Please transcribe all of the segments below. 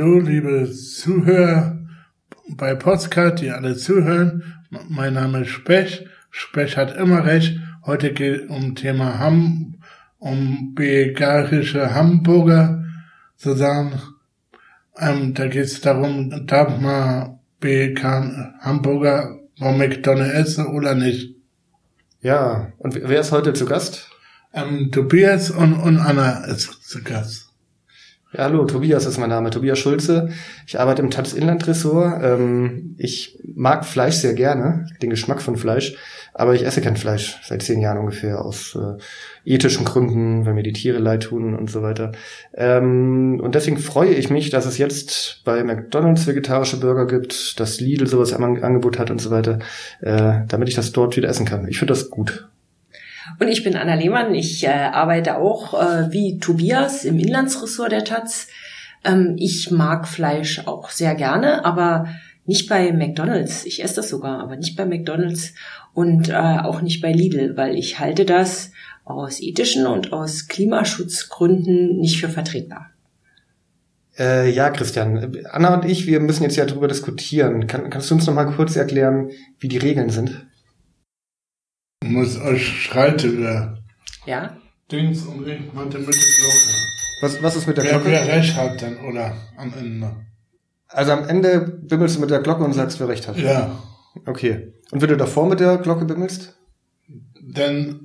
Hallo, liebe Zuhörer bei Podcast, die alle zuhören. Mein Name ist Spech. Spech hat immer recht. Heute geht es um Thema Ham, um veganische Hamburger zusammen. Ähm, da geht es darum, darf man vegan Hamburger von McDonald's essen oder nicht? Ja, und wer ist heute zu Gast? Ähm, Tobias und, und Anna ist zu Gast. Ja, hallo, Tobias ist mein Name, Tobias Schulze. Ich arbeite im Taz Inlandressort. Ähm, ich mag Fleisch sehr gerne, den Geschmack von Fleisch, aber ich esse kein Fleisch seit zehn Jahren ungefähr aus äh, ethischen Gründen, weil mir die Tiere leid tun und so weiter. Ähm, und deswegen freue ich mich, dass es jetzt bei McDonald's vegetarische Burger gibt, dass Lidl sowas im Angebot hat und so weiter, äh, damit ich das dort wieder essen kann. Ich finde das gut. Und ich bin Anna Lehmann. Ich äh, arbeite auch äh, wie Tobias im Inlandsressort der Taz. Ähm, ich mag Fleisch auch sehr gerne, aber nicht bei McDonald's. Ich esse das sogar, aber nicht bei McDonald's und äh, auch nicht bei Lidl, weil ich halte das aus ethischen und aus Klimaschutzgründen nicht für vertretbar. Äh, ja, Christian. Anna und ich, wir müssen jetzt ja darüber diskutieren. Kann, kannst du uns noch mal kurz erklären, wie die Regeln sind? Muss euch schreite wer. Ja? Dings und ich meinte mit der Glocke. Was, was ist mit der wer, Glocke? Wer recht hat dann, oder am Ende. Also am Ende bimmelst du mit der Glocke und sagst, wer recht hat. Ja. Okay. Und wenn du davor mit der Glocke bimmelst? Dann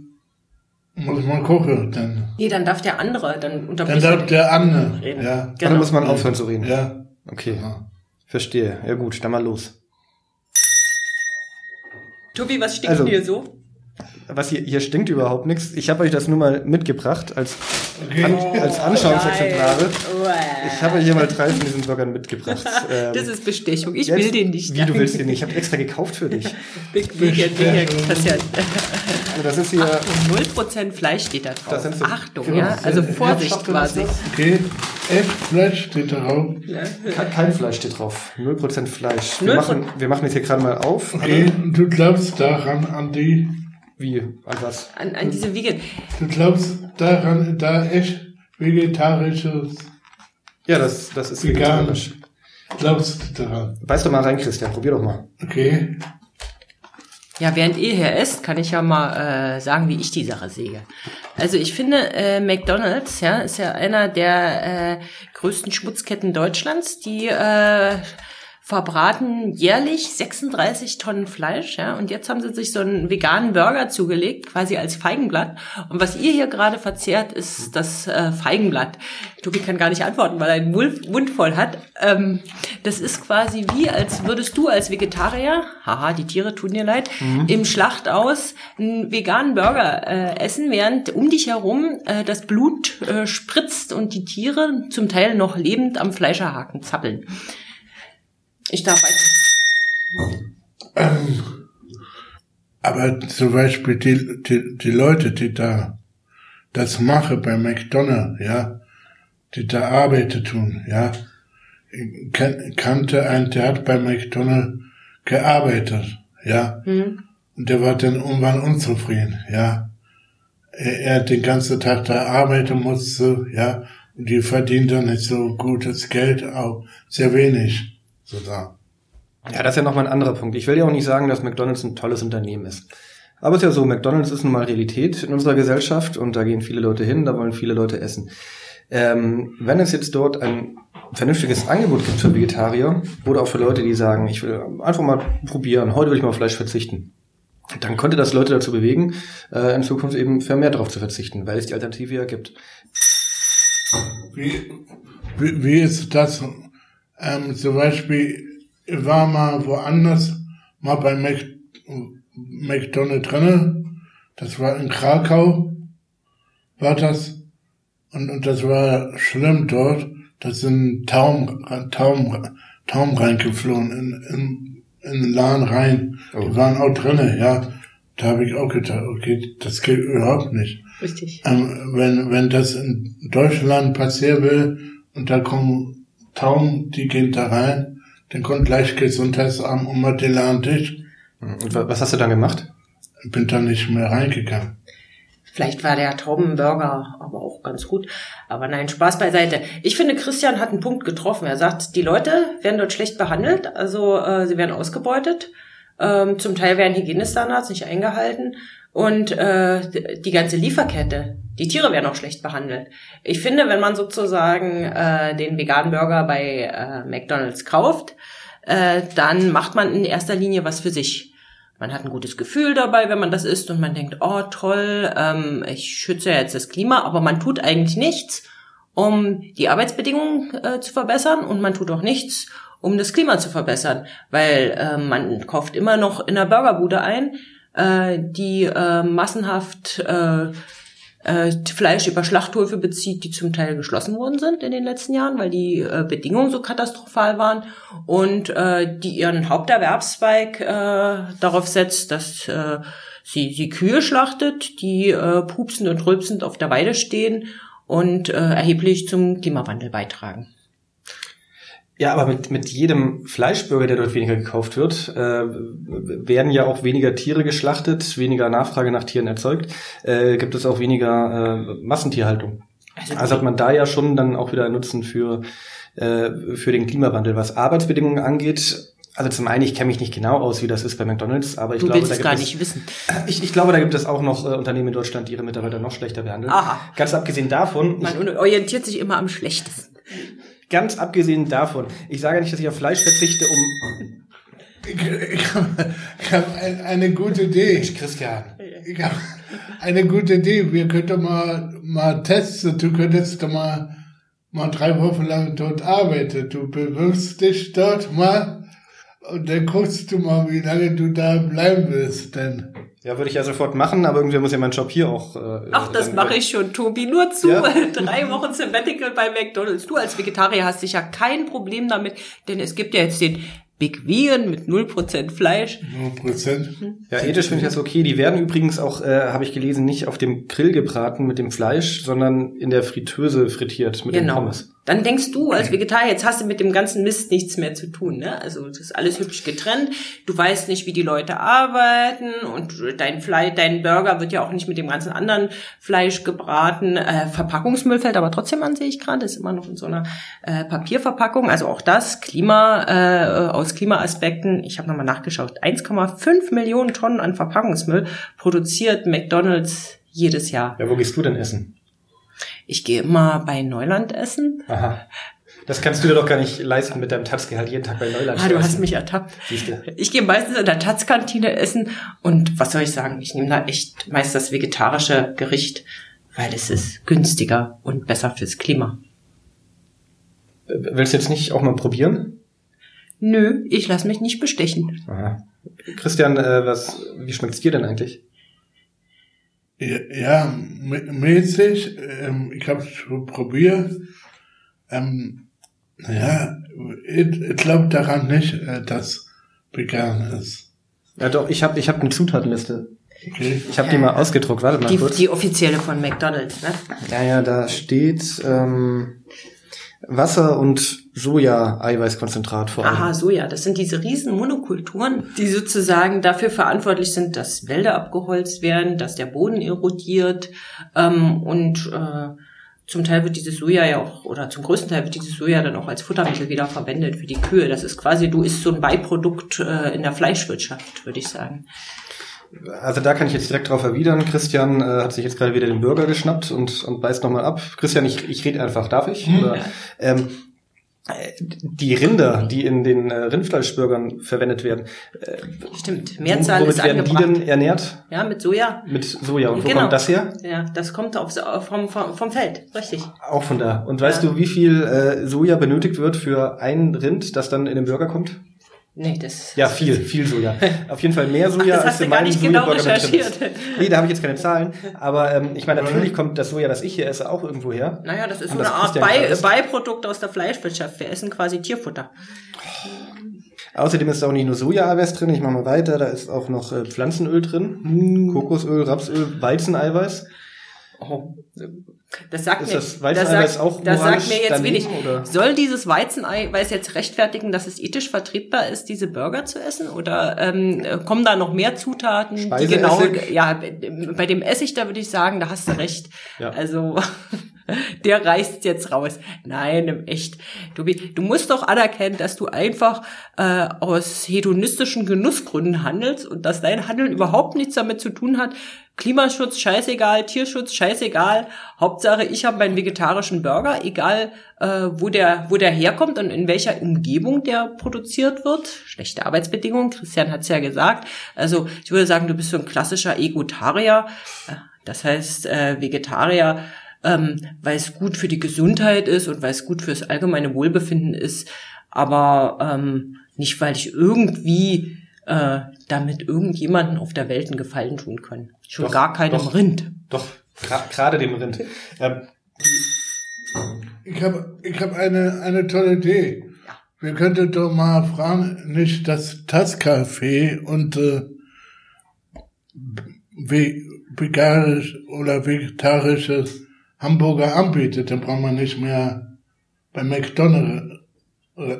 muss man gucken, dann. Nee, dann darf der andere, dann Dann unterbricht darf der andere. reden. Ja. Dann Genau. muss man aufhören zu reden. Ja. Okay. ja. Verstehe. Ja gut, dann mal los. Tobi, was stinkt Also- denn hier so? Was hier, hier stinkt überhaupt nichts. Ich habe euch das nur mal mitgebracht als, an, als Anschauungsexemplare. Geil. Ich habe hier mal drei von diesen Burgern mitgebracht. Ähm, Das ist Bestechung. Ich jetzt- will den nicht. Wie, du willst den nicht? Ich habe extra gekauft für dich. Big Vegan, das ist ja Also das ist hier... 0% Fleisch steht da drauf. Das sind so- Achtung, genau. ja. Also Vorsicht quasi. Okay. Echt Fleisch steht darauf. Kein, kein Fleisch steht drauf. 0% Fleisch. Wir Null machen, wir machen jetzt hier gerade mal auf. Okay. Du glaubst daran, an die. Wie? An was? An, an diese Vegan. Du glaubst daran, da echt vegetarisches. Ja, das, das ist Vegan. vegetarisch. Glaubst du daran? Beiß doch mal rein, Christian. Probier doch mal. Okay. Ja, während ihr hier esst, kann ich ja mal äh, sagen, wie ich die Sache sehe. Also ich finde, äh, McDonald's ja, ist ja einer der äh, größten Schmutzketten Deutschlands. Die äh, verbraten jährlich 36 Tonnen Fleisch, ja, und jetzt haben sie sich so einen veganen Burger zugelegt, quasi als Feigenblatt. Und was ihr hier gerade verzehrt, ist das äh, Feigenblatt. Tobi kann gar nicht antworten, weil er den Mund voll hat. Ähm, das ist quasi wie, als würdest du als Vegetarier, haha, die Tiere tun dir leid, im Schlachthaus einen veganen Burger äh, essen, während um dich herum äh, das Blut äh, spritzt und die Tiere zum Teil noch lebend am Fleischerhaken zappeln. Ich darf weiter. Ähm, aber zum Beispiel die, die, die Leute, die da das machen bei McDonald's, ja, die da Arbeit tun, ja, ich kan kannte einen, der hat bei McDonald's gearbeitet, ja, Hm? und der war dann irgendwann unzufrieden, ja. Er, er den ganzen Tag da arbeiten musste, ja, und die verdient dann nicht so gutes Geld, auch sehr wenig, sozusagen. Ja, das ist ja nochmal ein anderer Punkt. Ich will ja auch nicht sagen, dass McDonalds ein tolles Unternehmen ist. Aber es ist ja so, McDonalds ist nun mal Realität in unserer Gesellschaft und da gehen viele Leute hin, da wollen viele Leute essen. Ähm, wenn es jetzt dort ein vernünftiges Angebot gibt für Vegetarier oder auch für Leute, die sagen, ich will einfach mal probieren, heute will ich mal auf Fleisch verzichten, dann könnte das Leute dazu bewegen, äh, in Zukunft eben vermehrt darauf zu verzichten, weil es die Alternative ja gibt. Wie, wie, wie ist das? Ähm, zum Beispiel, ich war mal woanders, mal bei Mac, McDonald's drinne. Das war in Krakau, war das. Und, und das war schlimm dort. Da sind Taum, Taum, Taum reingeflogen in, in, in den Laden rein. Oh. Die waren auch drinne, ja. Da habe ich auch gedacht, okay, das geht überhaupt nicht. Richtig. Ähm, wenn, wenn das in Deutschland passieren will und da kommen Tauben, die gehen da rein, dann kommt gleich Gesundheitsamt und mal den Laden dicht. Und wa- was hast du dann gemacht? Bin da nicht mehr reingegangen. Vielleicht war der Taubenburger aber auch ganz gut. Aber nein, Spaß beiseite. Ich finde, Christian hat einen Punkt getroffen. Er sagt, die Leute werden dort schlecht behandelt, also äh, sie werden ausgebeutet. Ähm, zum Teil werden Hygienestandards nicht eingehalten. Und äh, die ganze Lieferkette, die Tiere werden auch schlecht behandelt. Ich finde, wenn man sozusagen äh, den veganen Burger bei äh, McDonald's kauft, äh, dann macht man in erster Linie was für sich. Man hat ein gutes Gefühl dabei, wenn man das isst und man denkt, oh toll, ähm, ich schütze jetzt das Klima, aber man tut eigentlich nichts, um die Arbeitsbedingungen äh, zu verbessern und man tut auch nichts, um das Klima zu verbessern, weil äh, man kauft immer noch in der Burgerbude ein, äh, die äh, massenhaft äh, äh, Fleisch über Schlachthöfe bezieht, die zum Teil geschlossen worden sind in den letzten Jahren, weil die äh, Bedingungen so katastrophal waren und äh, die ihren Haupterwerbszweig äh, darauf setzt, dass äh, sie, sie Kühe schlachtet, die äh, pupsend und rülpsend auf der Weide stehen und äh, erheblich zum Klimawandel beitragen. Ja, aber mit, mit jedem Fleischburger, der dort weniger gekauft wird, äh, werden ja auch weniger Tiere geschlachtet, weniger Nachfrage nach Tieren erzeugt, äh, gibt es auch weniger äh, Massentierhaltung. Also, also hat man da ja schon dann auch wieder einen Nutzen für, äh, für den Klimawandel. Was Arbeitsbedingungen angeht, also zum einen, ich kenne mich nicht genau aus, wie das ist bei McDonalds, aber ich du glaube, da gibt gar es, nicht wissen. Ich, ich glaube, da gibt es auch noch äh, Unternehmen in Deutschland, die ihre Mitarbeiter noch schlechter behandeln. Aha. Ganz abgesehen davon, ich, Man orientiert sich immer am schlechtesten. Ganz abgesehen davon, ich sage nicht, dass ich auf Fleisch verzichte, um Ich, ich habe hab ein, eine gute Idee. Christian. Ich habe eine gute Idee. Wir könnten mal, mal testen. Du könntest doch mal, mal drei Wochen lang dort arbeiten. Du bewirbst dich dort mal und dann guckst du mal, wie lange du da bleiben willst. Denn Ja, würde ich ja sofort machen, aber irgendwie muss ja mein Job hier auch. Äh, Ach, das mache ich schon, Tobi. Nur zu. Ja. Drei Wochen Sabbatical bei McDonalds. Du als Vegetarier hast sicher kein Problem damit, denn es gibt ja jetzt den Big Vegan mit 0% Fleisch. nur Prozent. Ja, ethisch finde ich das okay. Die werden übrigens auch, äh, habe ich gelesen, nicht auf dem Grill gebraten mit dem Fleisch, sondern in der Fritteuse frittiert mit dem Genau. Pommes. Dann denkst du als Vegetarier, jetzt hast du mit dem ganzen Mist nichts mehr zu tun. Ne? Also das ist alles hübsch getrennt. Du weißt nicht, wie die Leute arbeiten und dein Fleisch, dein Burger wird ja auch nicht mit dem ganzen anderen Fleisch gebraten. Äh, Verpackungsmüll fällt aber trotzdem an, sehe ich gerade, ist immer noch in so einer äh, Papierverpackung. Also auch das Klima äh, aus Klimaaspekten. Ich habe nochmal nachgeschaut. 1,5 Millionen Tonnen an Verpackungsmüll produziert McDonald's jedes Jahr. Ja, wo gehst du denn essen? Ich gehe immer bei Neuland essen. Aha. Das kannst du dir doch gar nicht leisten mit deinem Tatzgehalt jeden Tag bei Neuland. Ah, du hast mich ertappt. Siehste. Ich gehe meistens in der Taz-Kantine essen und was soll ich sagen, ich nehme da echt meist das vegetarische Gericht, weil es ist günstiger und besser fürs Klima. Willst du jetzt nicht auch mal probieren? Nö, ich lass mich nicht bestechen. Aha. Christian, äh, was, wie schmeckt's dir denn eigentlich? Ja, ja mä- mäßig. Ähm, ich habe es schon probiert. Ähm, ja, ich, ich glaube daran nicht, äh, dass vegan ist. Ja, doch, ich habe ich hab eine Zutatenliste. Okay. Ich habe die mal ausgedruckt. Warte mal Die, kurz. die offizielle von McDonald's, ne? Ja, ja, da steht ähm, Wasser und Soja-Eiweißkonzentrat vor allem. Aha, Soja. Das sind diese riesen Monokulturen, die sozusagen dafür verantwortlich sind, dass Wälder abgeholzt werden, dass der Boden erodiert ähm, und äh, zum Teil wird dieses Soja ja auch, oder zum größten Teil wird dieses Soja dann auch als Futtermittel wieder verwendet für die Kühe. Das ist quasi, du isst so ein Beiprodukt äh, in der Fleischwirtschaft, würde ich sagen. Also da kann ich jetzt direkt drauf erwidern. Christian äh, hat sich jetzt gerade wieder den Burger geschnappt und, und beißt nochmal ab. Christian, ich, ich rede einfach, darf ich? Oder, ähm, äh, die Rinder, die in den äh, Rindfleischburgern verwendet werden, äh, Stimmt. Mehrzahl womit ist werden die angebracht. denn ernährt? ja, mit Soja. Mit Soja. Und wo Genau. kommt das her? Ja, das kommt auf, vom, vom, vom Feld, richtig. Auch von da. Und weißt Ja. du, wie viel äh, Soja benötigt wird für ein Rind, das dann in den Burger kommt? Nee, das. Ja, viel, viel Soja. Auf jeden Fall mehr Soja das als hast du in gar meinem nicht genau Sojaburger drin ist. recherchiert. Nee, da habe ich jetzt keine Zahlen. Aber ähm, ich meine, natürlich kommt das Soja, das ich hier esse, auch irgendwo her. Naja, das ist so eine Art Bei. Beiprodukt aus der Fleischwirtschaft. Wir essen quasi Tierfutter. Außerdem ist da auch nicht nur Sojaeiweiß drin, ich mache mal weiter, da ist auch noch äh, Pflanzenöl drin, Kokosöl, Rapsöl, Weizeneiweiß. Oh. Das sagt Ist mir, das Weizeneiweiß sagt, auch das sagt mir jetzt wenig. oder? Soll dieses Weizeneiweiß jetzt rechtfertigen, dass es ethisch vertretbar ist, diese Burger zu essen? Oder ähm, kommen da noch mehr Zutaten? Die genau, Speiseessig? ja, bei dem Essig, da würde ich sagen, da hast du recht. Ja. Also der reißt jetzt raus. Nein, im echt. Tobi, du musst doch anerkennen, dass du einfach äh, aus hedonistischen Genussgründen handelst und dass dein Handeln überhaupt nichts damit zu tun hat. Klimaschutz, scheißegal, Tierschutz, scheißegal. Hauptsache, ich habe meinen vegetarischen Burger, egal äh, wo der wo der herkommt und in welcher Umgebung der produziert wird. Schlechte Arbeitsbedingungen, Christian hat's ja gesagt. Also ich würde sagen, du bist so ein klassischer Egotarier. Äh, Das heißt, äh, Vegetarier ähm, weil es gut für die Gesundheit ist und weil es gut fürs allgemeine Wohlbefinden ist, aber ähm, nicht, weil ich irgendwie äh, damit irgendjemanden auf der Welt einen Gefallen tun kann. Schon Doch, gar keinem doch. Rind. Doch, gerade dem Rind. Ähm, Ich habe ich hab eine, eine tolle Idee. Wir könnten doch mal fragen, nicht das Tasscafé und äh, ve veganisch oder vegetarisches Hamburger anbietet, dann braucht man nicht mehr bei McDonald's äh,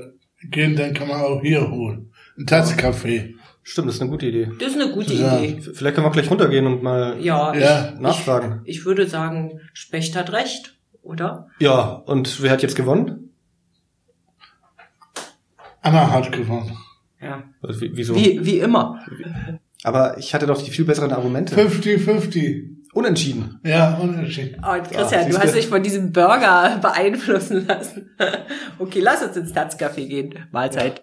gehen, dann kann man auch hier holen. Ein Tasscafé. stimmt, das ist eine gute Idee. Das ist eine gute Ja. Idee. Vielleicht können wir gleich runtergehen und mal Ja, Ja. nachfragen. Ich, ich würde sagen, Specht hat recht, oder? Ja, und wer hat jetzt gewonnen? Anna hat gewonnen. Ja. Also, wie- Wieso? Wie, wie immer. Aber ich hatte doch die viel besseren Argumente. 50-50. Unentschieden. Ja, Unterschied. Oh, Christian, du siehste. hast dich von diesem Burger beeinflussen lassen. okay, lass uns ins Tatzcafé gehen. Mahlzeit.